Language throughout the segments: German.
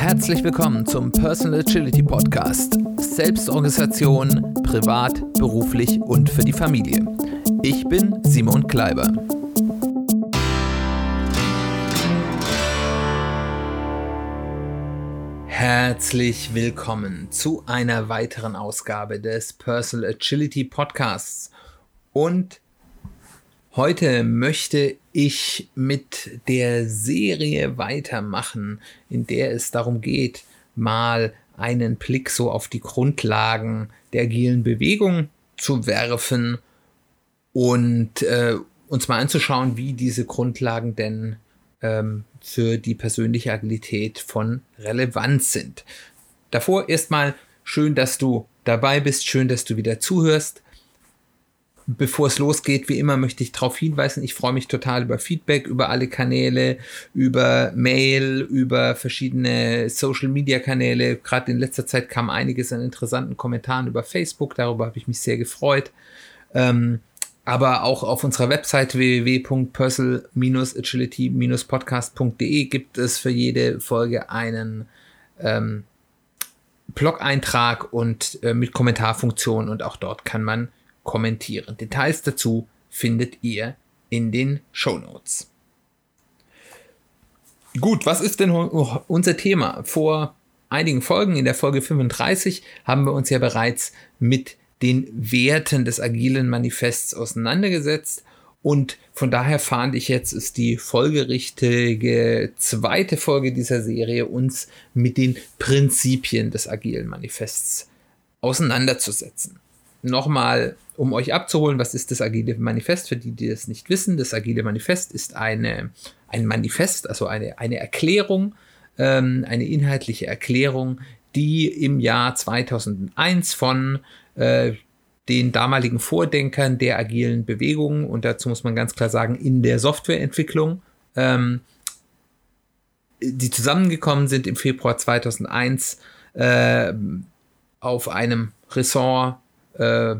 Herzlich willkommen zum Personal Agility Podcast. Selbstorganisation, privat, beruflich und für die Familie. Ich bin Simon Kleiber. Herzlich willkommen zu einer weiteren Ausgabe des Personal Agility Podcasts. Und Heute möchte ich mit der Serie weitermachen, in der es darum geht, mal einen Blick so auf die Grundlagen der agilen Bewegung zu werfen und äh, uns mal anzuschauen, wie diese Grundlagen denn ähm, für die persönliche Agilität von Relevanz sind. Davor erstmal schön, dass du dabei bist, schön, dass du wieder zuhörst. Bevor es losgeht, wie immer möchte ich darauf hinweisen, ich freue mich total über Feedback, über alle Kanäle, über Mail, über verschiedene Social-Media-Kanäle. Gerade in letzter Zeit kam einiges an interessanten Kommentaren über Facebook, darüber habe ich mich sehr gefreut. Ähm, aber auch auf unserer Website www.personal-agility-podcast.de gibt es für jede Folge einen ähm, Blog-Eintrag und äh, mit Kommentarfunktion und auch dort kann man kommentieren. Details dazu findet ihr in den Show Notes. Gut, was ist denn unser Thema? Vor einigen Folgen, in der Folge 35, haben wir uns ja bereits mit den Werten des agilen Manifests auseinandergesetzt und von daher fand ich jetzt ist die folgerichtige zweite Folge dieser Serie, uns mit den Prinzipien des agilen Manifests auseinanderzusetzen. Nochmal um euch abzuholen, was ist das Agile Manifest? Für die, die das nicht wissen, das Agile Manifest ist eine, ein Manifest, also eine, eine Erklärung, ähm, eine inhaltliche Erklärung, die im Jahr 2001 von äh, den damaligen Vordenkern der agilen Bewegung, und dazu muss man ganz klar sagen, in der Softwareentwicklung, ähm, die zusammengekommen sind im Februar 2001 äh, auf einem Ressort äh,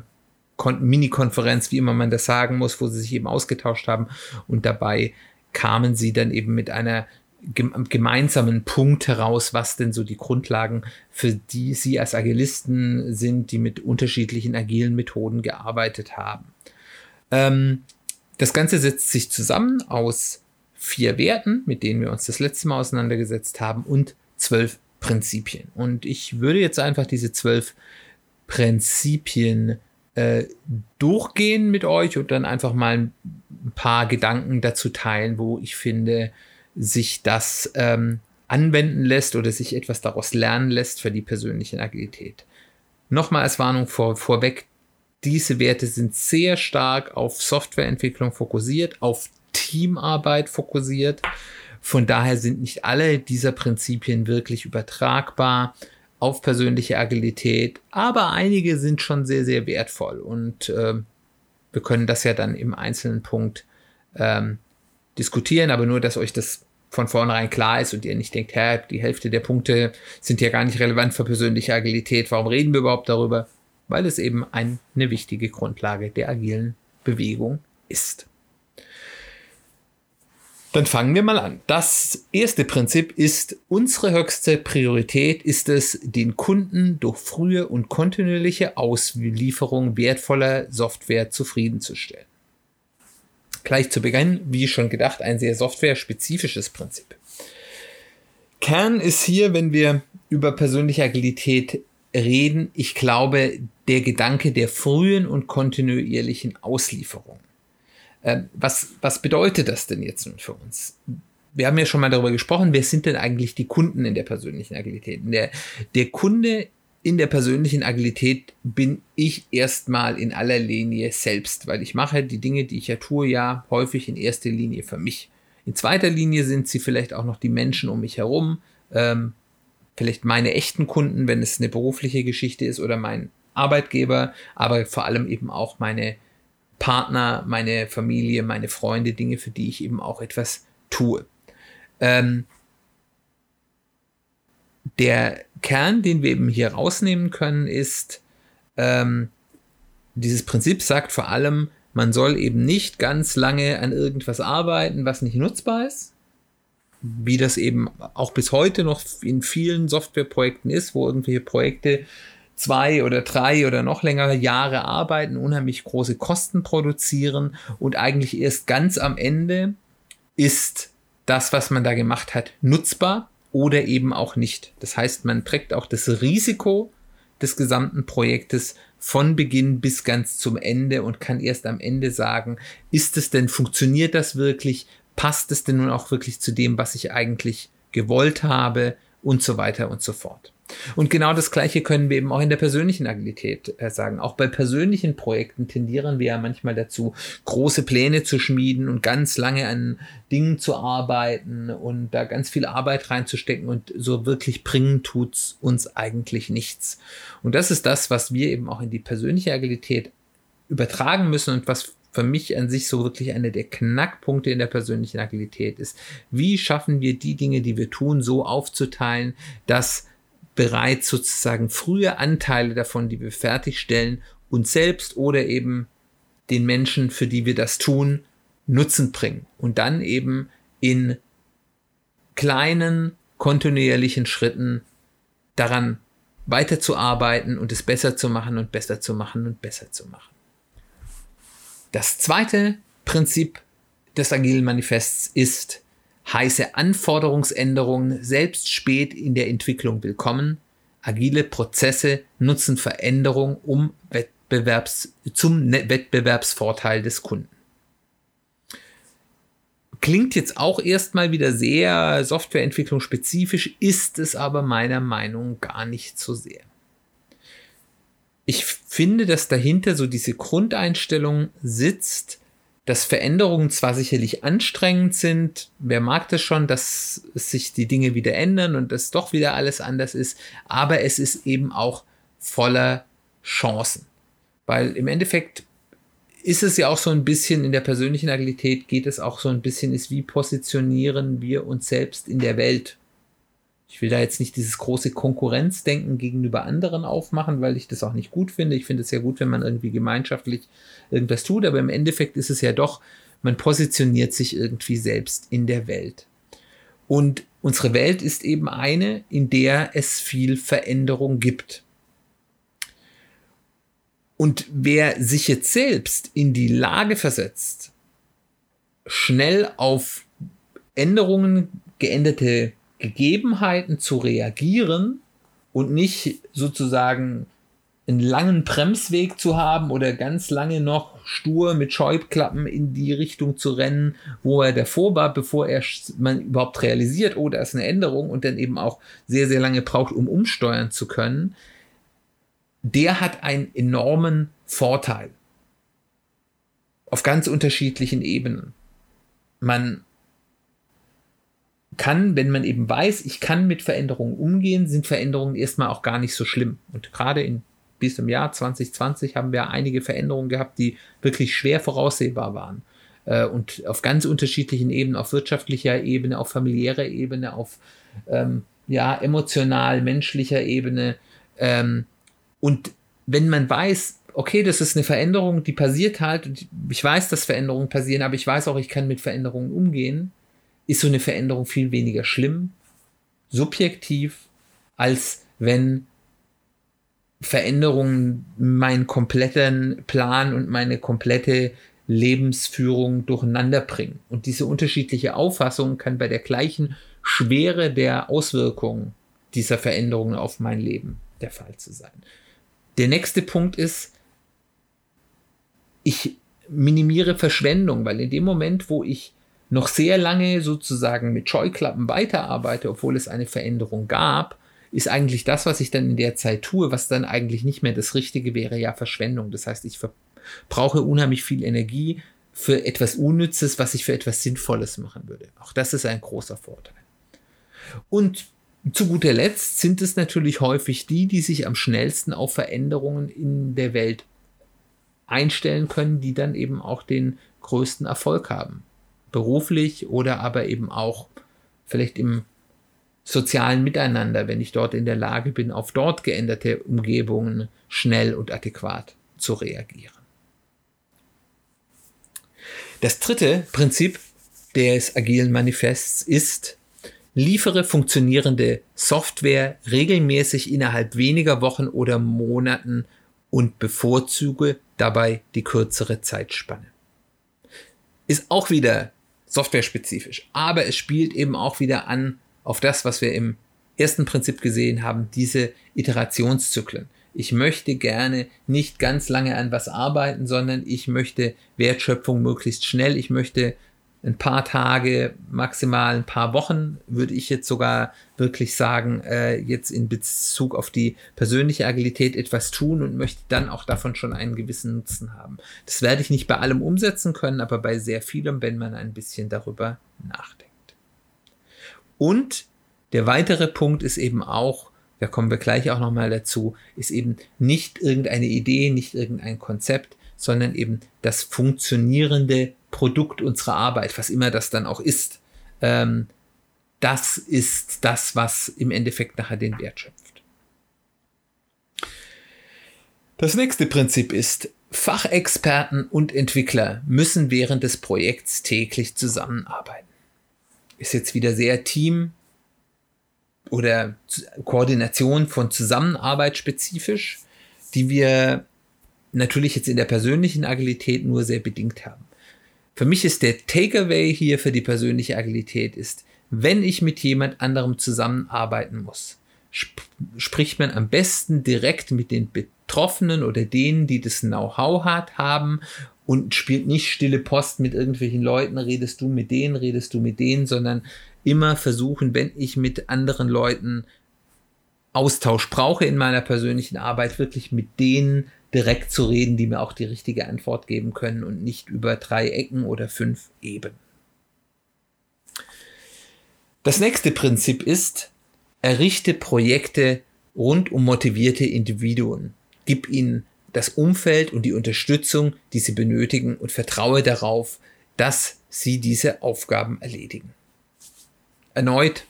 Mini-Konferenz, wie immer man das sagen muss, wo sie sich eben ausgetauscht haben. Und dabei kamen sie dann eben mit einer gemeinsamen Punkt heraus, was denn so die Grundlagen für die sie als Agilisten sind, die mit unterschiedlichen agilen Methoden gearbeitet haben. Ähm, das Ganze setzt sich zusammen aus vier Werten, mit denen wir uns das letzte Mal auseinandergesetzt haben, und zwölf Prinzipien. Und ich würde jetzt einfach diese zwölf Prinzipien äh, durchgehen mit euch und dann einfach mal ein paar Gedanken dazu teilen, wo ich finde, sich das ähm, anwenden lässt oder sich etwas daraus lernen lässt für die persönliche Agilität. Nochmal als Warnung vor, vorweg, diese Werte sind sehr stark auf Softwareentwicklung fokussiert, auf Teamarbeit fokussiert. Von daher sind nicht alle dieser Prinzipien wirklich übertragbar auf persönliche Agilität, aber einige sind schon sehr, sehr wertvoll und äh, wir können das ja dann im einzelnen Punkt ähm, diskutieren, aber nur, dass euch das von vornherein klar ist und ihr nicht denkt, hä, die Hälfte der Punkte sind ja gar nicht relevant für persönliche Agilität, warum reden wir überhaupt darüber? Weil es eben eine wichtige Grundlage der agilen Bewegung ist. Dann fangen wir mal an. Das erste Prinzip ist, unsere höchste Priorität ist es, den Kunden durch frühe und kontinuierliche Auslieferung wertvoller Software zufriedenzustellen. Gleich zu Beginn, wie schon gedacht, ein sehr software-spezifisches Prinzip. Kern ist hier, wenn wir über persönliche Agilität reden, ich glaube, der Gedanke der frühen und kontinuierlichen Auslieferung. Ähm, was, was bedeutet das denn jetzt nun für uns? Wir haben ja schon mal darüber gesprochen, wer sind denn eigentlich die Kunden in der persönlichen Agilität? Der, der Kunde in der persönlichen Agilität bin ich erstmal in aller Linie selbst, weil ich mache die Dinge, die ich ja tue, ja häufig in erster Linie für mich. In zweiter Linie sind sie vielleicht auch noch die Menschen um mich herum, ähm, vielleicht meine echten Kunden, wenn es eine berufliche Geschichte ist oder mein Arbeitgeber, aber vor allem eben auch meine Partner, meine Familie, meine Freunde, Dinge, für die ich eben auch etwas tue. Ähm, der Kern, den wir eben hier rausnehmen können, ist, ähm, dieses Prinzip sagt vor allem, man soll eben nicht ganz lange an irgendwas arbeiten, was nicht nutzbar ist. wie das eben auch bis heute noch in vielen Softwareprojekten ist, wo irgendwelche Projekte zwei oder drei oder noch längere Jahre arbeiten, unheimlich große Kosten produzieren und eigentlich erst ganz am Ende ist das, was man da gemacht hat, nutzbar oder eben auch nicht. Das heißt, man trägt auch das Risiko des gesamten Projektes von Beginn bis ganz zum Ende und kann erst am Ende sagen, ist es denn, funktioniert das wirklich, passt es denn nun auch wirklich zu dem, was ich eigentlich gewollt habe und so weiter und so fort. Und genau das Gleiche können wir eben auch in der persönlichen Agilität äh, sagen. Auch bei persönlichen Projekten tendieren wir ja manchmal dazu, große Pläne zu schmieden und ganz lange an Dingen zu arbeiten und da ganz viel Arbeit reinzustecken und so wirklich bringen tut's uns eigentlich nichts. Und das ist das, was wir eben auch in die persönliche Agilität übertragen müssen und was für mich an sich so wirklich einer der Knackpunkte in der persönlichen Agilität ist. Wie schaffen wir die Dinge, die wir tun, so aufzuteilen, dass bereits sozusagen frühe Anteile davon, die wir fertigstellen, uns selbst oder eben den Menschen, für die wir das tun, Nutzen bringen und dann eben in kleinen, kontinuierlichen Schritten daran weiterzuarbeiten und es besser zu machen und besser zu machen und besser zu machen. Das zweite Prinzip des agilen Manifests ist, heiße Anforderungsänderungen selbst spät in der Entwicklung willkommen. Agile Prozesse nutzen Veränderung um Wettbewerbs, zum ne-, Wettbewerbsvorteil des Kunden. Klingt jetzt auch erstmal wieder sehr Softwareentwicklung spezifisch, ist es aber meiner Meinung nach gar nicht so sehr. Ich finde, dass dahinter so diese Grundeinstellung sitzt, dass Veränderungen zwar sicherlich anstrengend sind, wer mag das schon, dass sich die Dinge wieder ändern und dass doch wieder alles anders ist, aber es ist eben auch voller Chancen. Weil im Endeffekt ist es ja auch so ein bisschen in der persönlichen Agilität, geht es auch so ein bisschen, ist wie positionieren wir uns selbst in der Welt. Ich will da jetzt nicht dieses große Konkurrenzdenken gegenüber anderen aufmachen, weil ich das auch nicht gut finde. Ich finde es ja gut, wenn man irgendwie gemeinschaftlich irgendwas tut, aber im Endeffekt ist es ja doch, man positioniert sich irgendwie selbst in der Welt. Und unsere Welt ist eben eine, in der es viel Veränderung gibt. Und wer sich jetzt selbst in die Lage versetzt, schnell auf Änderungen, geänderte Gegebenheiten zu reagieren und nicht sozusagen einen langen Bremsweg zu haben oder ganz lange noch stur mit Scheuklappen in die Richtung zu rennen, wo er davor war, bevor er man überhaupt realisiert, oh, da ist eine Änderung und dann eben auch sehr, sehr lange braucht, um umsteuern zu können, der hat einen enormen Vorteil. Auf ganz unterschiedlichen Ebenen. Man kann, wenn man eben weiß, ich kann mit Veränderungen umgehen, sind Veränderungen erstmal auch gar nicht so schlimm. Und gerade in bis im Jahr 2020 haben wir einige Veränderungen gehabt, die wirklich schwer voraussehbar waren. Äh, und auf ganz unterschiedlichen Ebenen, auf wirtschaftlicher Ebene, auf familiärer Ebene, auf ähm, ja, emotional, menschlicher Ebene. Ähm, und wenn man weiß, okay, das ist eine Veränderung, die passiert halt, ich weiß, dass Veränderungen passieren, aber ich weiß auch, ich kann mit Veränderungen umgehen, ist so eine Veränderung viel weniger schlimm, subjektiv, als wenn Veränderungen meinen kompletten Plan und meine komplette Lebensführung durcheinander bringen. Und diese unterschiedliche Auffassung kann bei der gleichen Schwere der Auswirkungen dieser Veränderungen auf mein Leben der Fall zu sein. Der nächste Punkt ist, ich minimiere Verschwendung, weil in dem Moment, wo ich noch sehr lange sozusagen mit Scheuklappen weiterarbeite, obwohl es eine Veränderung gab, ist eigentlich das, was ich dann in der Zeit tue, was dann eigentlich nicht mehr das Richtige wäre, ja Verschwendung. Das heißt, ich brauche unheimlich viel Energie für etwas Unnützes, was ich für etwas Sinnvolles machen würde. Auch das ist ein großer Vorteil. Und zu guter Letzt sind es natürlich häufig die, die sich am schnellsten auf Veränderungen in der Welt einstellen können, die dann eben auch den größten Erfolg haben beruflich oder aber eben auch vielleicht im sozialen Miteinander, wenn ich dort in der Lage bin, auf dort geänderte Umgebungen schnell und adäquat zu reagieren. Das dritte Prinzip des agilen Manifests ist, liefere funktionierende Software regelmäßig innerhalb weniger Wochen oder Monaten und bevorzuge dabei die kürzere Zeitspanne. Ist auch wieder software-spezifisch, aber es spielt eben auch wieder an auf das, was wir im ersten Prinzip gesehen haben, diese Iterationszyklen. Ich möchte gerne nicht ganz lange an was arbeiten, sondern ich möchte Wertschöpfung möglichst schnell. Ich möchte ein paar Tage, maximal ein paar Wochen, würde ich jetzt sogar wirklich sagen, äh, jetzt in Bezug auf die persönliche Agilität etwas tun und möchte dann auch davon schon einen gewissen Nutzen haben. Das werde ich nicht bei allem umsetzen können, aber bei sehr vielem, wenn man ein bisschen darüber nachdenkt. Und der weitere Punkt ist eben auch, da kommen wir gleich auch nochmal dazu, ist eben nicht irgendeine Idee, nicht irgendein Konzept, sondern eben das funktionierende Produkt unserer Arbeit, was immer das dann auch ist, ähm, das ist das, was im Endeffekt nachher den Wert schöpft. Das nächste Prinzip ist, Fachexperten und Entwickler müssen während des Projekts täglich zusammenarbeiten. Ist jetzt wieder sehr Team oder Koordination von Zusammenarbeit spezifisch, die wir natürlich jetzt in der persönlichen Agilität nur sehr bedingt haben. Für mich ist der Takeaway hier für die persönliche Agilität ist, wenn ich mit jemand anderem zusammenarbeiten muss, sp spricht man am besten direkt mit den Betroffenen oder denen, die das Know-how hat, haben und spielt nicht stille Post mit irgendwelchen Leuten, redest du mit denen, redest du mit denen, sondern immer versuchen, wenn ich mit anderen Leuten Austausch brauche in meiner persönlichen Arbeit, wirklich mit denen direkt zu reden, die mir auch die richtige Antwort geben können und nicht über drei Ecken oder fünf Ebenen. Das nächste Prinzip ist, errichte Projekte rund um motivierte Individuen. Gib ihnen das Umfeld und die Unterstützung, die sie benötigen und vertraue darauf, dass sie diese Aufgaben erledigen. Erneut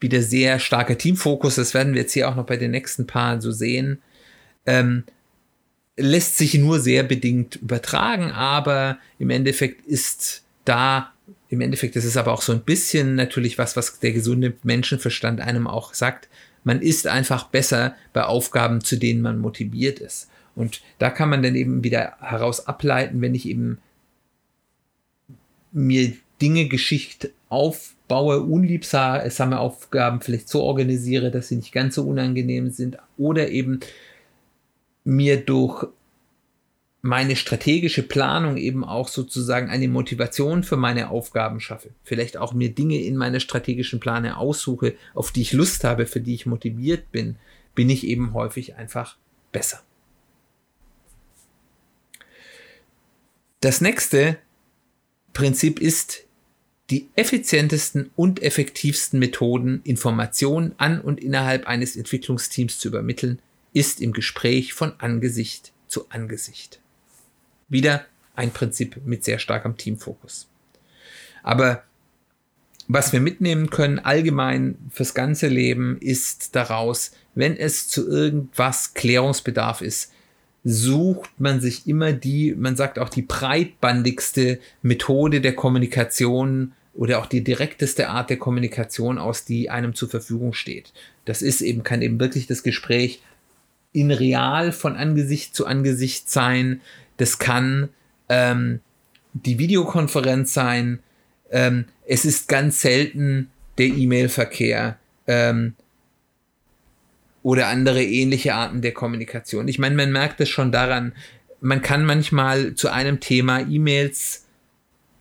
wieder sehr starker Teamfokus, das werden wir jetzt hier auch noch bei den nächsten Paaren so sehen. Ähm, lässt sich nur sehr bedingt übertragen, aber im Endeffekt ist da, im Endeffekt ist es aber auch so ein bisschen natürlich was, was der gesunde Menschenverstand einem auch sagt. Man ist einfach besser bei Aufgaben, zu denen man motiviert ist. Und da kann man dann eben wieder heraus ableiten, wenn ich eben mir Dinge Geschichte aufbaue, unliebsame Aufgaben vielleicht so organisiere, dass sie nicht ganz so unangenehm sind oder eben mir durch meine strategische Planung eben auch sozusagen eine Motivation für meine Aufgaben schaffe. Vielleicht auch mir Dinge in meiner strategischen Plane aussuche, auf die ich Lust habe, für die ich motiviert bin, bin ich eben häufig einfach besser. Das nächste Prinzip ist, die effizientesten und effektivsten Methoden, Informationen an und innerhalb eines Entwicklungsteams zu übermitteln, ist im Gespräch von Angesicht zu Angesicht. Wieder ein Prinzip mit sehr starkem Teamfokus. Aber was wir mitnehmen können allgemein fürs ganze Leben ist daraus, wenn es zu irgendwas Klärungsbedarf ist, sucht man sich immer die, man sagt auch die breitbandigste Methode der Kommunikation oder auch die direkteste Art der Kommunikation aus, die einem zur Verfügung steht. Das ist eben, kann eben wirklich das Gespräch in real von Angesicht zu Angesicht sein. Das kann ähm, die Videokonferenz sein. Ähm, es ist ganz selten der E-Mail-Verkehr ähm, oder andere ähnliche Arten der Kommunikation. Ich meine, man merkt es schon daran, man kann manchmal zu einem Thema E-Mails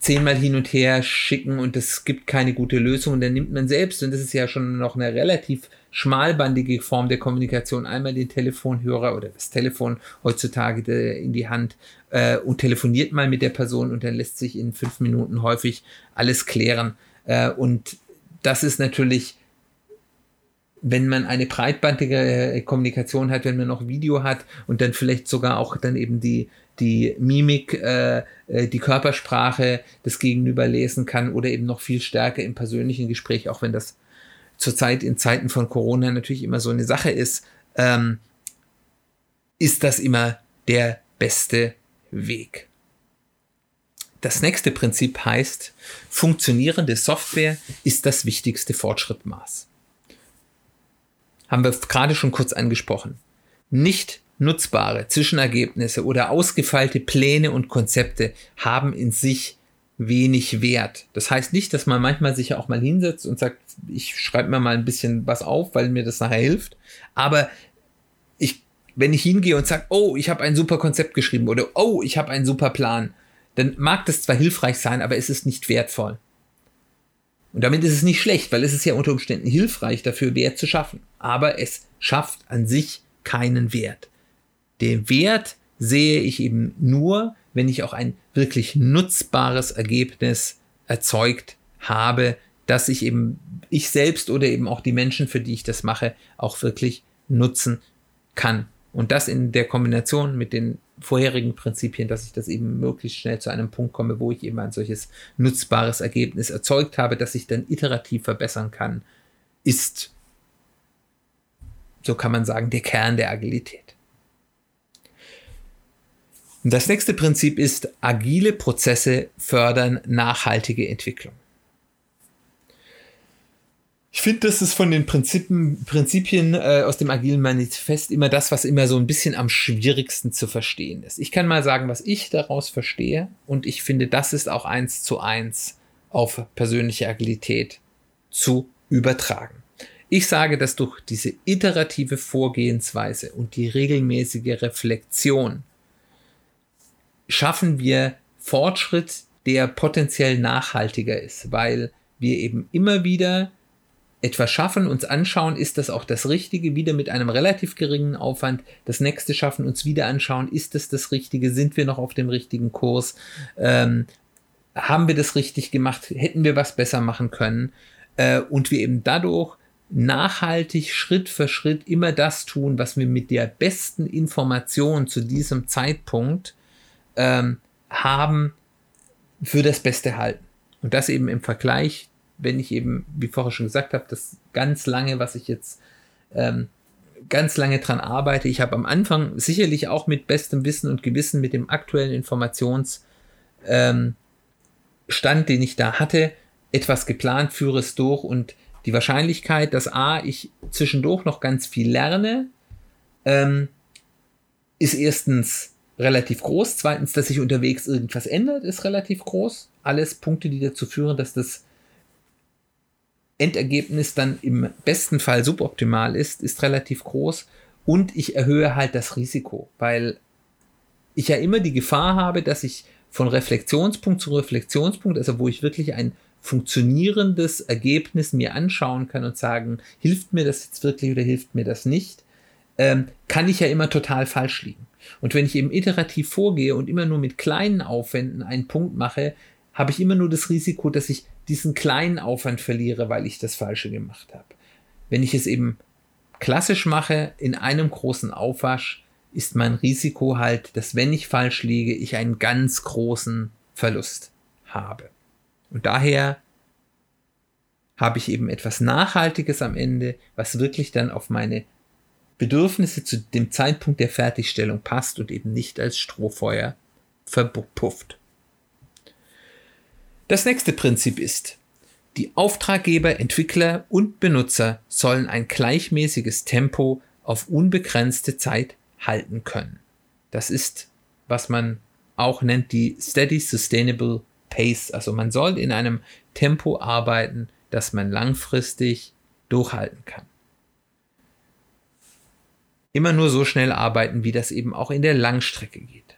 zehnmal hin und her schicken und es gibt keine gute Lösung und dann nimmt man selbst, und das ist ja schon noch eine relativ schmalbandige Form der Kommunikation, einmal den Telefonhörer oder das Telefon heutzutage in die Hand äh, und telefoniert mal mit der Person und dann lässt sich in fünf Minuten häufig alles klären. Äh, und das ist natürlich wenn man eine breitbandige äh, Kommunikation hat, wenn man noch Video hat und dann vielleicht sogar auch dann eben die, die Mimik, äh, äh, die Körpersprache des Gegenüber lesen kann oder eben noch viel stärker im persönlichen Gespräch, auch wenn das zurzeit in Zeiten von Corona natürlich immer so eine Sache ist, ähm, ist das immer der beste Weg. Das nächste Prinzip heißt, funktionierende Software ist das wichtigste Fortschrittmaß. Haben wir gerade schon kurz angesprochen. Nicht nutzbare Zwischenergebnisse oder ausgefeilte Pläne und Konzepte haben in sich wenig Wert. Das heißt nicht, dass man manchmal sich ja auch mal hinsetzt und sagt, ich schreibe mir mal ein bisschen was auf, weil mir das nachher hilft. Aber ich, wenn ich hingehe und sage, oh, ich habe ein super Konzept geschrieben oder oh, ich habe einen super Plan, dann mag das zwar hilfreich sein, aber es ist nicht wertvoll. Und damit ist es nicht schlecht, weil es ist ja unter Umständen hilfreich dafür, Wert zu schaffen. Aber es schafft an sich keinen Wert. Den Wert sehe ich eben nur, wenn ich auch ein wirklich nutzbares Ergebnis erzeugt habe, dass ich eben ich selbst oder eben auch die Menschen, für die ich das mache, auch wirklich nutzen kann. Und das in der Kombination mit den vorherigen Prinzipien, dass ich das eben möglichst schnell zu einem Punkt komme, wo ich eben ein solches nutzbares Ergebnis erzeugt habe, das ich dann iterativ verbessern kann, ist, so kann man sagen, der Kern der Agilität. Das nächste Prinzip ist, agile Prozesse fördern nachhaltige Entwicklung. Ich finde, das ist von den Prinzipien, Prinzipien äh, aus dem agilen Manifest immer das, was immer so ein bisschen am schwierigsten zu verstehen ist. Ich kann mal sagen, was ich daraus verstehe und ich finde, das ist auch eins zu eins auf persönliche Agilität zu übertragen. Ich sage, dass durch diese iterative Vorgehensweise und die regelmäßige Reflexion schaffen wir Fortschritt, der potenziell nachhaltiger ist, weil wir eben immer wieder etwas schaffen, uns anschauen, ist das auch das Richtige, wieder mit einem relativ geringen Aufwand, das nächste schaffen, uns wieder anschauen, ist das das Richtige, sind wir noch auf dem richtigen Kurs, ähm, haben wir das richtig gemacht, hätten wir was besser machen können äh, und wir eben dadurch nachhaltig Schritt für Schritt immer das tun, was wir mit der besten Information zu diesem Zeitpunkt ähm, haben, für das Beste halten. Und das eben im Vergleich wenn ich eben, wie vorher schon gesagt habe, das ganz lange, was ich jetzt ähm, ganz lange dran arbeite. Ich habe am Anfang sicherlich auch mit bestem Wissen und Gewissen, mit dem aktuellen Informationsstand, ähm, den ich da hatte, etwas geplant, führe es durch und die Wahrscheinlichkeit, dass A, ich zwischendurch noch ganz viel lerne, ähm, ist erstens relativ groß. Zweitens, dass sich unterwegs irgendwas ändert, ist relativ groß. Alles Punkte, die dazu führen, dass das Endergebnis dann im besten Fall suboptimal ist, ist relativ groß und ich erhöhe halt das Risiko, weil ich ja immer die Gefahr habe, dass ich von Reflexionspunkt zu Reflexionspunkt, also wo ich wirklich ein funktionierendes Ergebnis mir anschauen kann und sagen, hilft mir das jetzt wirklich oder hilft mir das nicht, ähm, kann ich ja immer total falsch liegen. Und wenn ich eben iterativ vorgehe und immer nur mit kleinen Aufwänden einen Punkt mache, habe ich immer nur das Risiko, dass ich diesen kleinen Aufwand verliere, weil ich das Falsche gemacht habe. Wenn ich es eben klassisch mache, in einem großen Aufwasch, ist mein Risiko halt, dass wenn ich falsch liege, ich einen ganz großen Verlust habe. Und daher habe ich eben etwas Nachhaltiges am Ende, was wirklich dann auf meine Bedürfnisse zu dem Zeitpunkt der Fertigstellung passt und eben nicht als Strohfeuer verpufft. Das nächste Prinzip ist, die Auftraggeber, Entwickler und Benutzer sollen ein gleichmäßiges Tempo auf unbegrenzte Zeit halten können. Das ist, was man auch nennt, die Steady Sustainable Pace. Also man soll in einem Tempo arbeiten, das man langfristig durchhalten kann. Immer nur so schnell arbeiten, wie das eben auch in der Langstrecke geht.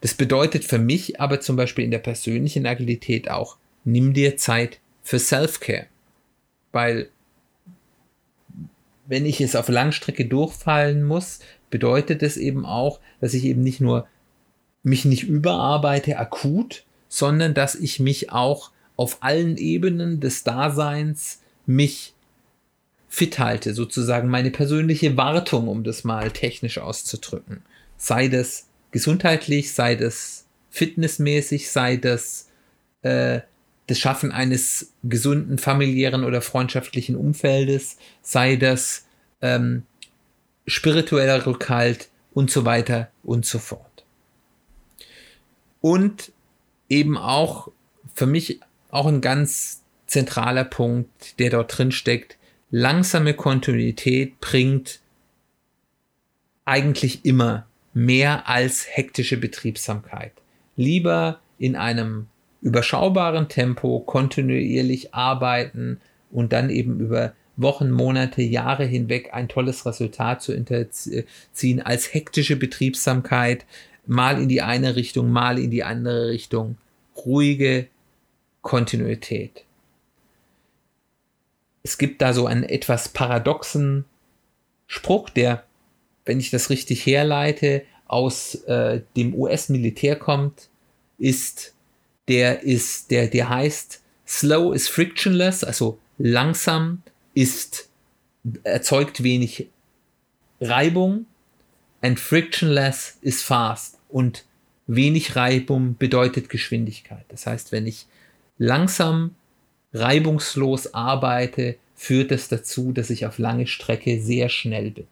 Das bedeutet für mich aber zum Beispiel in der persönlichen Agilität auch, nimm dir Zeit für Self-Care. Weil wenn ich es auf Langstrecke durchfallen muss, bedeutet es eben auch, dass ich eben nicht nur mich nicht überarbeite akut, sondern dass ich mich auch auf allen Ebenen des Daseins mich fit halte, sozusagen meine persönliche Wartung, um das mal technisch auszudrücken. Sei das gesundheitlich, sei das fitnessmäßig, sei das äh, das Schaffen eines gesunden familiären oder freundschaftlichen Umfeldes, sei das ähm, spiritueller Rückhalt und so weiter und so fort. Und eben auch für mich auch ein ganz zentraler Punkt, der dort drin steckt. Langsame Kontinuität bringt eigentlich immer mehr als hektische Betriebsamkeit. Lieber in einem überschaubaren Tempo kontinuierlich arbeiten und dann eben über Wochen, Monate, Jahre hinweg ein tolles Resultat zu hinterziehen als hektische Betriebsamkeit, mal in die eine Richtung, mal in die andere Richtung. Ruhige Kontinuität. Es gibt da so einen etwas paradoxen Spruch, der, wenn ich das richtig herleite, aus äh, dem US-Militär kommt, ist, der ist, der, der heißt, slow is frictionless, also langsam ist, erzeugt wenig Reibung and frictionless is fast und wenig Reibung bedeutet Geschwindigkeit. Das heißt, wenn ich langsam, reibungslos arbeite, führt es dazu, dass ich auf lange Strecke sehr schnell bin.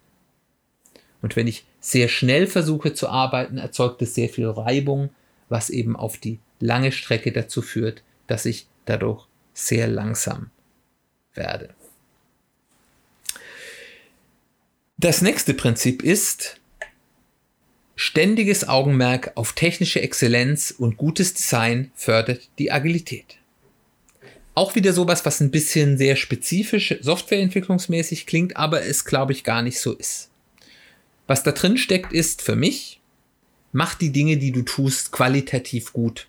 Und wenn ich sehr schnell versuche zu arbeiten, erzeugt es sehr viel Reibung, was eben auf die lange Strecke dazu führt, dass ich dadurch sehr langsam werde. Das nächste Prinzip ist, ständiges Augenmerk auf technische Exzellenz und gutes Design fördert die Agilität. Auch wieder sowas, was ein bisschen sehr spezifisch softwareentwicklungsmäßig klingt, aber es glaube ich gar nicht so ist. Was da drin steckt, ist für mich, mach die Dinge, die du tust, qualitativ gut.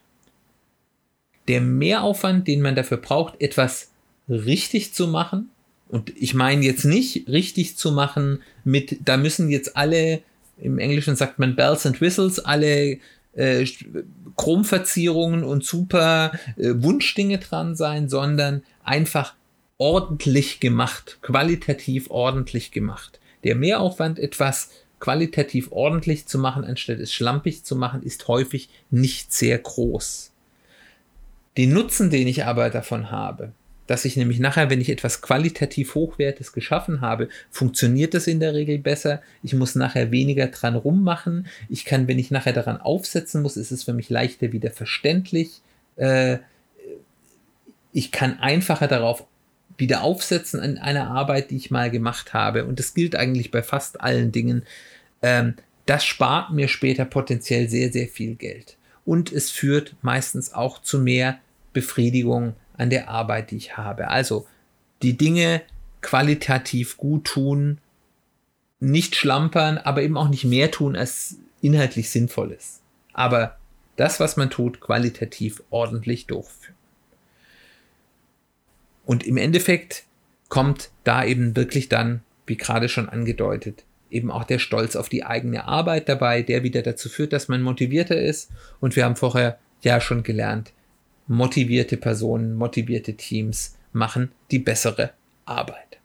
Der Mehraufwand, den man dafür braucht, etwas richtig zu machen, und ich meine jetzt nicht richtig zu machen mit, da müssen jetzt alle, im Englischen sagt man Bells and Whistles, alle äh, Chromverzierungen und super äh, Wunschdinge dran sein, sondern einfach ordentlich gemacht, qualitativ ordentlich gemacht. Der Mehraufwand, etwas qualitativ ordentlich zu machen, anstatt es schlampig zu machen, ist häufig nicht sehr groß. Den Nutzen, den ich aber davon habe, dass ich nämlich nachher, wenn ich etwas qualitativ Hochwertiges geschaffen habe, funktioniert das in der Regel besser. Ich muss nachher weniger dran rummachen. Ich kann, wenn ich nachher daran aufsetzen muss, ist es für mich leichter wieder verständlich. Äh, ich kann einfacher darauf wieder aufsetzen an einer Arbeit, die ich mal gemacht habe. Und das gilt eigentlich bei fast allen Dingen. Ähm, das spart mir später potenziell sehr, sehr viel Geld. Und es führt meistens auch zu mehr Befriedigung an der Arbeit, die ich habe. Also die Dinge qualitativ gut tun, nicht schlampern, aber eben auch nicht mehr tun, als inhaltlich sinnvoll ist. Aber das, was man tut, qualitativ ordentlich durchführen. Und im Endeffekt kommt da eben wirklich dann, wie gerade schon angedeutet, eben auch der Stolz auf die eigene Arbeit dabei, der wieder dazu führt, dass man motivierter ist. Und wir haben vorher ja schon gelernt, motivierte Personen, motivierte Teams machen die bessere Arbeit.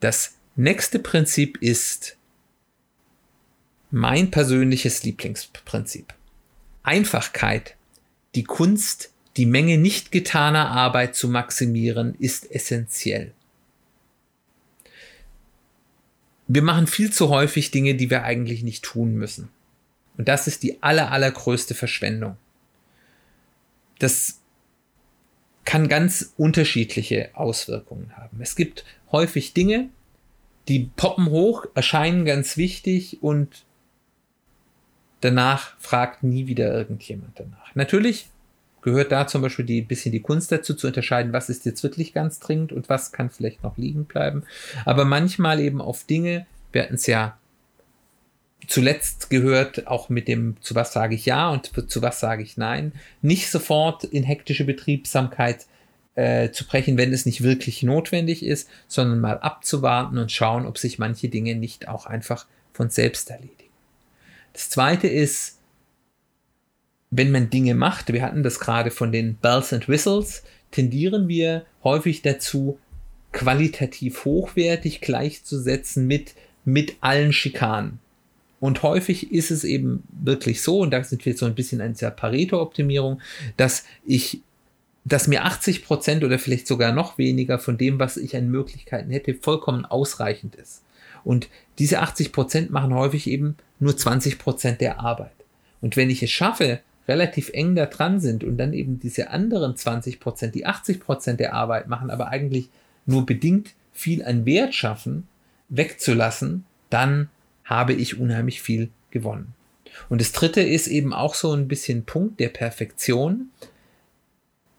Das nächste Prinzip ist mein persönliches Lieblingsprinzip. Einfachkeit, die Kunst, die Menge nicht getaner Arbeit zu maximieren, ist essentiell. Wir machen viel zu häufig Dinge, die wir eigentlich nicht tun müssen. Und das ist die aller, allergrößte Verschwendung das kann ganz unterschiedliche Auswirkungen haben. Es gibt häufig Dinge, die poppen hoch, erscheinen ganz wichtig und danach fragt nie wieder irgendjemand danach. Natürlich gehört da zum Beispiel die bisschen die Kunst dazu zu unterscheiden, was ist jetzt wirklich ganz dringend und was kann vielleicht noch liegen bleiben. Aber manchmal eben auf Dinge, wir hatten es ja zuletzt gehört auch mit dem, zu was sage ich ja und zu was sage ich nein, nicht sofort in hektische Betriebsamkeit äh, zu brechen, wenn es nicht wirklich notwendig ist, sondern mal abzuwarten und schauen, ob sich manche Dinge nicht auch einfach von selbst erledigen. Das zweite ist, wenn man Dinge macht, wir hatten das gerade von den Bells and Whistles, tendieren wir häufig dazu, qualitativ hochwertig gleichzusetzen mit, mit allen Schikanen. Und häufig ist es eben wirklich so, und da sind wir jetzt so ein bisschen in der Pareto-Optimierung, dass ich, dass mir 80 Prozent oder vielleicht sogar noch weniger von dem, was ich an Möglichkeiten hätte, vollkommen ausreichend ist. Und diese 80 Prozent machen häufig eben nur 20 Prozent der Arbeit. Und wenn ich es schaffe, relativ eng da dran sind und dann eben diese anderen 20 Prozent, die 80 Prozent der Arbeit machen, aber eigentlich nur bedingt viel an Wert schaffen, wegzulassen, dann habe ich unheimlich viel gewonnen. Und das dritte ist eben auch so ein bisschen Punkt der Perfektion,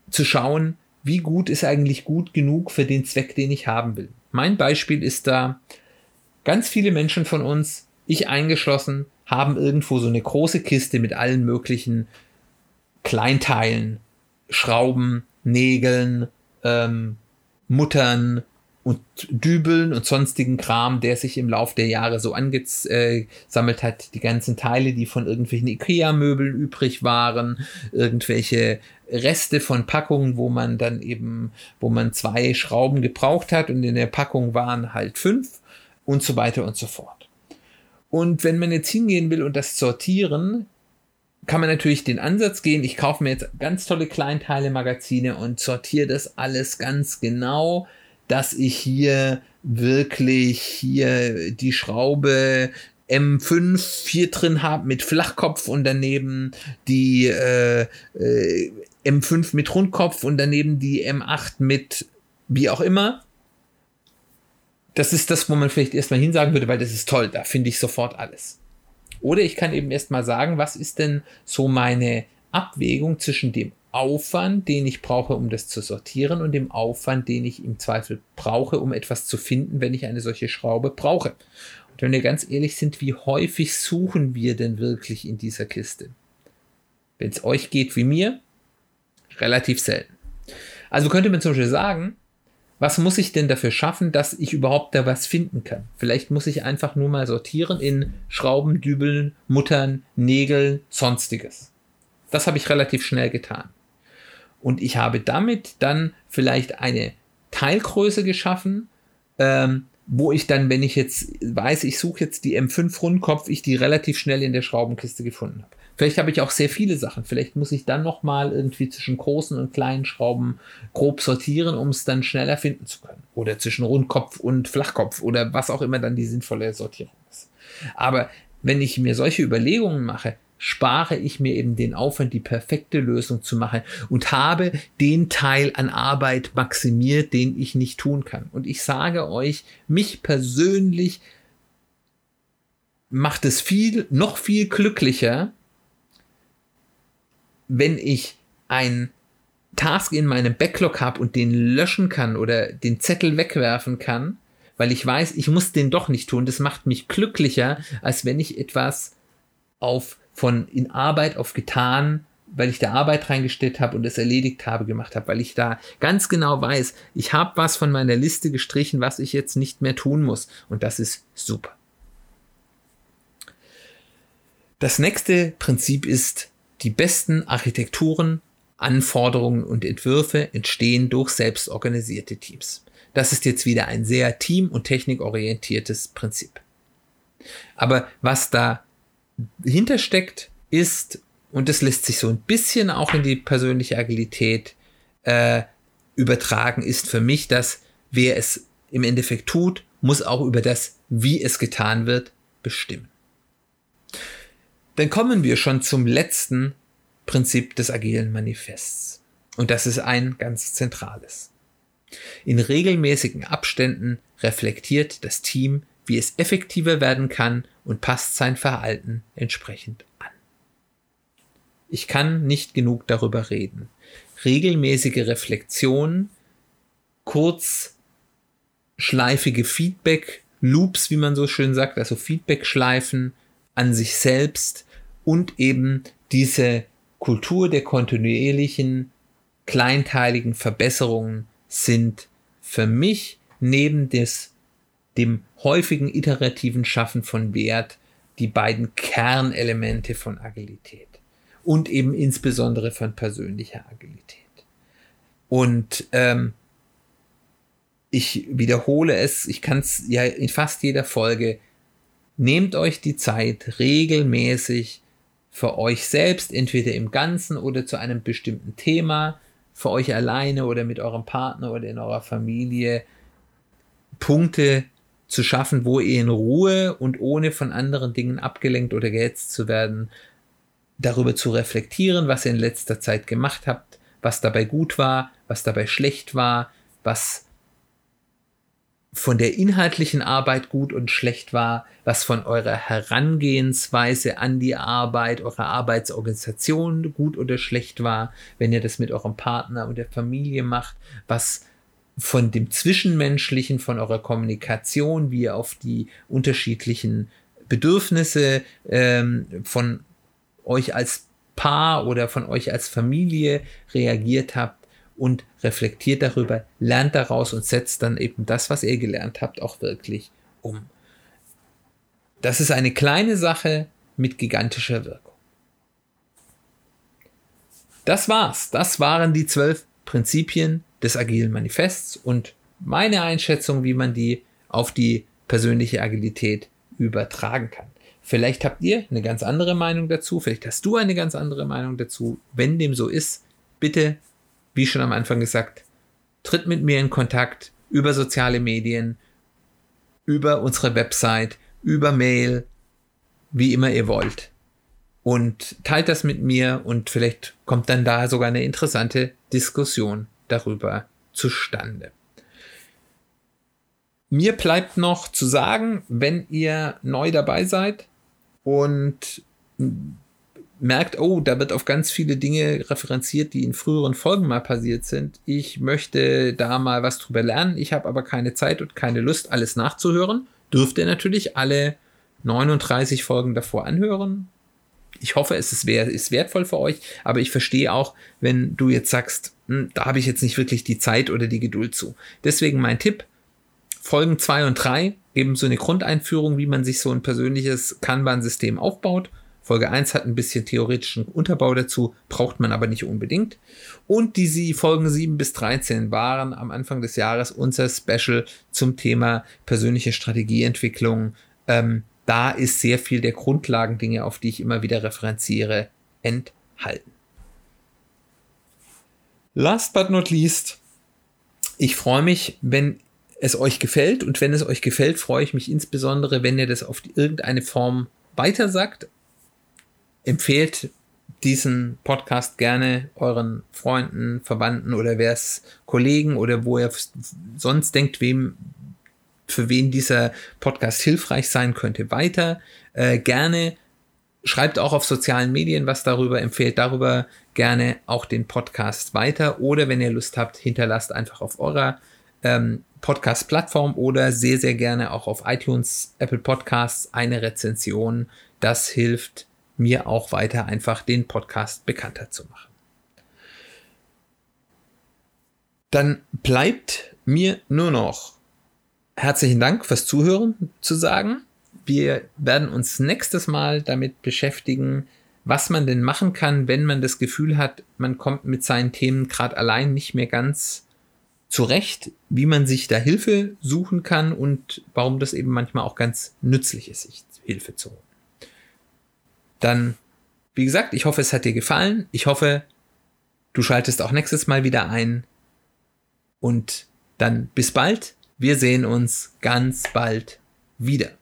zu schauen, wie gut ist eigentlich gut genug für den Zweck, den ich haben will. Mein Beispiel ist da, ganz viele Menschen von uns, ich eingeschlossen, haben irgendwo so eine große Kiste mit allen möglichen Kleinteilen, Schrauben, Nägeln, ähm, Muttern und Dübeln und sonstigen Kram, der sich im Laufe der Jahre so angesammelt hat. Die ganzen Teile, die von irgendwelchen Ikea-Möbeln übrig waren, irgendwelche Reste von Packungen, wo man dann eben, wo man zwei Schrauben gebraucht hat und in der Packung waren halt fünf und so weiter und so fort. Und wenn man jetzt hingehen will und das sortieren, kann man natürlich den Ansatz gehen, ich kaufe mir jetzt ganz tolle Kleinteile-Magazine und sortiere das alles ganz genau, dass ich hier wirklich hier die Schraube M5 hier drin habe mit Flachkopf und daneben die äh, äh, M5 mit Rundkopf und daneben die M8 mit wie auch immer. Das ist das, wo man vielleicht erstmal hinsagen würde, weil das ist toll, da finde ich sofort alles. Oder ich kann eben erstmal sagen, was ist denn so meine Abwägung zwischen dem Aufwand, den ich brauche, um das zu sortieren und dem Aufwand, den ich im Zweifel brauche, um etwas zu finden, wenn ich eine solche Schraube brauche. Und wenn wir ganz ehrlich sind, wie häufig suchen wir denn wirklich in dieser Kiste? Wenn es euch geht wie mir, relativ selten. Also könnte man zum Beispiel sagen, was muss ich denn dafür schaffen, dass ich überhaupt da was finden kann? Vielleicht muss ich einfach nur mal sortieren in Schrauben, Dübeln, Muttern, Nägeln, sonstiges. Das habe ich relativ schnell getan. Und ich habe damit dann vielleicht eine Teilgröße geschaffen, ähm, wo ich dann, wenn ich jetzt weiß, ich suche jetzt die M5 Rundkopf, ich die relativ schnell in der Schraubenkiste gefunden habe. Vielleicht habe ich auch sehr viele Sachen. Vielleicht muss ich dann nochmal irgendwie zwischen großen und kleinen Schrauben grob sortieren, um es dann schneller finden zu können. Oder zwischen Rundkopf und Flachkopf oder was auch immer dann die sinnvolle Sortierung ist. Aber wenn ich mir solche Überlegungen mache, spare ich mir eben den Aufwand, die perfekte Lösung zu machen und habe den Teil an Arbeit maximiert, den ich nicht tun kann. Und ich sage euch, mich persönlich macht es viel, noch viel glücklicher, wenn ich ein Task in meinem Backlog habe und den löschen kann oder den Zettel wegwerfen kann, weil ich weiß, ich muss den doch nicht tun. Das macht mich glücklicher, als wenn ich etwas auf von in Arbeit auf getan, weil ich da Arbeit reingestellt habe und es erledigt habe, gemacht habe, weil ich da ganz genau weiß, ich habe was von meiner Liste gestrichen, was ich jetzt nicht mehr tun muss. Und das ist super. Das nächste Prinzip ist, die besten Architekturen, Anforderungen und Entwürfe entstehen durch selbstorganisierte Teams. Das ist jetzt wieder ein sehr team- und technikorientiertes Prinzip. Aber was da hintersteckt, ist, und das lässt sich so ein bisschen auch in die persönliche Agilität äh, übertragen, ist für mich, dass wer es im Endeffekt tut, muss auch über das, wie es getan wird, bestimmen. Dann kommen wir schon zum letzten Prinzip des agilen Manifests. Und das ist ein ganz zentrales. In regelmäßigen Abständen reflektiert das Team wie es effektiver werden kann und passt sein Verhalten entsprechend an. Ich kann nicht genug darüber reden. Regelmäßige Reflexion, kurzschleifige Feedback, Loops, wie man so schön sagt, also Feedback-Schleifen an sich selbst und eben diese Kultur der kontinuierlichen, kleinteiligen Verbesserungen sind für mich neben des dem häufigen iterativen Schaffen von Wert die beiden Kernelemente von Agilität und eben insbesondere von persönlicher Agilität. Und ähm, ich wiederhole es, ich kann es ja in fast jeder Folge, nehmt euch die Zeit regelmäßig für euch selbst, entweder im Ganzen oder zu einem bestimmten Thema, für euch alleine oder mit eurem Partner oder in eurer Familie, Punkte zu schaffen, wo ihr in Ruhe und ohne von anderen Dingen abgelenkt oder gehetzt zu werden, darüber zu reflektieren, was ihr in letzter Zeit gemacht habt, was dabei gut war, was dabei schlecht war, was von der inhaltlichen Arbeit gut und schlecht war, was von eurer Herangehensweise an die Arbeit, eurer Arbeitsorganisation gut oder schlecht war, wenn ihr das mit eurem Partner und der Familie macht, was von dem Zwischenmenschlichen, von eurer Kommunikation, wie ihr auf die unterschiedlichen Bedürfnisse ähm, von euch als Paar oder von euch als Familie reagiert habt und reflektiert darüber, lernt daraus und setzt dann eben das, was ihr gelernt habt, auch wirklich um. Das ist eine kleine Sache mit gigantischer Wirkung. Das war's. Das waren die zwölf Prinzipien des agilen Manifests und meine Einschätzung, wie man die auf die persönliche Agilität übertragen kann. Vielleicht habt ihr eine ganz andere Meinung dazu, vielleicht hast du eine ganz andere Meinung dazu. Wenn dem so ist, bitte, wie schon am Anfang gesagt, tritt mit mir in Kontakt über soziale Medien, über unsere Website, über Mail, wie immer ihr wollt. Und teilt das mit mir und vielleicht kommt dann da sogar eine interessante Diskussion darüber zustande. Mir bleibt noch zu sagen, wenn ihr neu dabei seid und merkt, oh, da wird auf ganz viele Dinge referenziert, die in früheren Folgen mal passiert sind. Ich möchte da mal was drüber lernen. Ich habe aber keine Zeit und keine Lust, alles nachzuhören. Dürft ihr natürlich alle 39 Folgen davor anhören. Ich hoffe, es ist, wert, ist wertvoll für euch, aber ich verstehe auch, wenn du jetzt sagst, hm, da habe ich jetzt nicht wirklich die Zeit oder die Geduld zu. Deswegen mein Tipp, Folgen 2 und 3 geben so eine Grundeinführung, wie man sich so ein persönliches Kanban-System aufbaut. Folge 1 hat ein bisschen theoretischen Unterbau dazu, braucht man aber nicht unbedingt. Und die Folgen 7 bis 13 waren am Anfang des Jahres unser Special zum Thema persönliche Strategieentwicklung. Ähm, da ist sehr viel der Grundlagendinge, auf die ich immer wieder referenziere, enthalten. Last but not least, ich freue mich, wenn es euch gefällt und wenn es euch gefällt, freue ich mich insbesondere, wenn ihr das auf irgendeine Form weitersagt. Empfehlt diesen Podcast gerne euren Freunden, Verwandten oder wer es Kollegen oder wo ihr sonst denkt, wem für wen dieser Podcast hilfreich sein könnte, weiter. Äh, gerne schreibt auch auf sozialen Medien was darüber, empfehlt darüber gerne auch den Podcast weiter oder wenn ihr Lust habt, hinterlasst einfach auf eurer ähm, Podcast-Plattform oder sehr, sehr gerne auch auf iTunes, Apple Podcasts eine Rezension. Das hilft mir auch weiter, einfach den Podcast bekannter zu machen. Dann bleibt mir nur noch herzlichen Dank fürs Zuhören zu sagen. Wir werden uns nächstes Mal damit beschäftigen, was man denn machen kann, wenn man das Gefühl hat, man kommt mit seinen Themen gerade allein nicht mehr ganz zurecht, wie man sich da Hilfe suchen kann und warum das eben manchmal auch ganz nützlich ist, sich Hilfe zu holen. Dann, wie gesagt, ich hoffe, es hat dir gefallen. Ich hoffe, du schaltest auch nächstes Mal wieder ein. Und dann bis bald. Wir sehen uns ganz bald wieder.